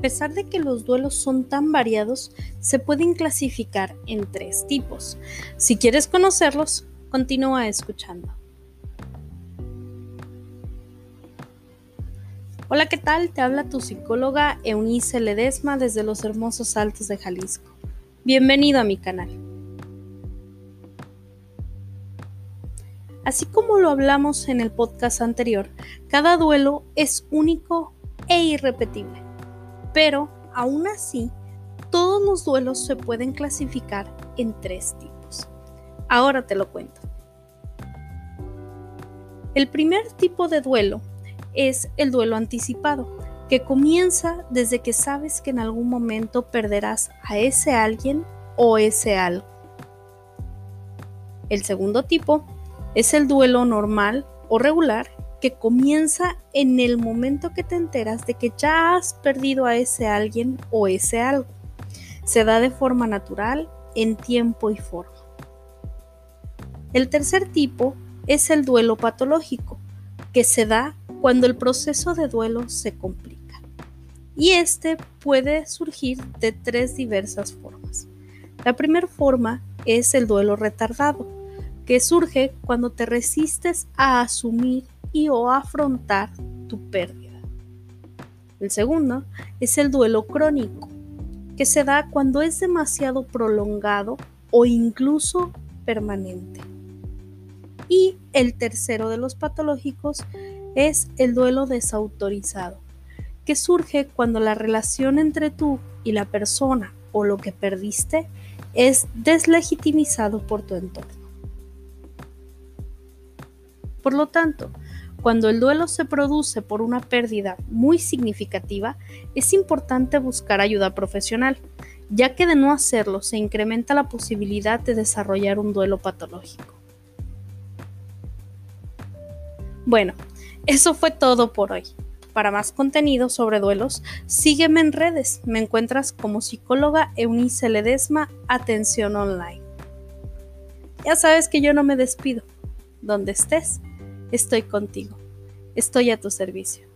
pesar de que los duelos son tan variados, se pueden clasificar en tres tipos. Si quieres conocerlos, continúa escuchando. Hola, ¿qué tal? Te habla tu psicóloga Eunice Ledesma desde los hermosos Altos de Jalisco. Bienvenido a mi canal. Así como lo hablamos en el podcast anterior, cada duelo es único e irrepetible. Pero, aún así, todos los duelos se pueden clasificar en tres tipos. Ahora te lo cuento. El primer tipo de duelo es el duelo anticipado, que comienza desde que sabes que en algún momento perderás a ese alguien o ese algo. El segundo tipo es el duelo normal o regular que comienza en el momento que te enteras de que ya has perdido a ese alguien o ese algo. Se da de forma natural, en tiempo y forma. El tercer tipo es el duelo patológico, que se da cuando el proceso de duelo se complica. Y este puede surgir de tres diversas formas. La primera forma es el duelo retardado, que surge cuando te resistes a asumir y o afrontar tu pérdida. El segundo es el duelo crónico, que se da cuando es demasiado prolongado o incluso permanente. Y el tercero de los patológicos es el duelo desautorizado, que surge cuando la relación entre tú y la persona o lo que perdiste es deslegitimizado por tu entorno. Por lo tanto, cuando el duelo se produce por una pérdida muy significativa, es importante buscar ayuda profesional, ya que de no hacerlo se incrementa la posibilidad de desarrollar un duelo patológico. Bueno, eso fue todo por hoy. Para más contenido sobre duelos, sígueme en redes. Me encuentras como psicóloga Eunice Ledesma Atención Online. Ya sabes que yo no me despido. Donde estés, estoy contigo. Estoy a tu servicio.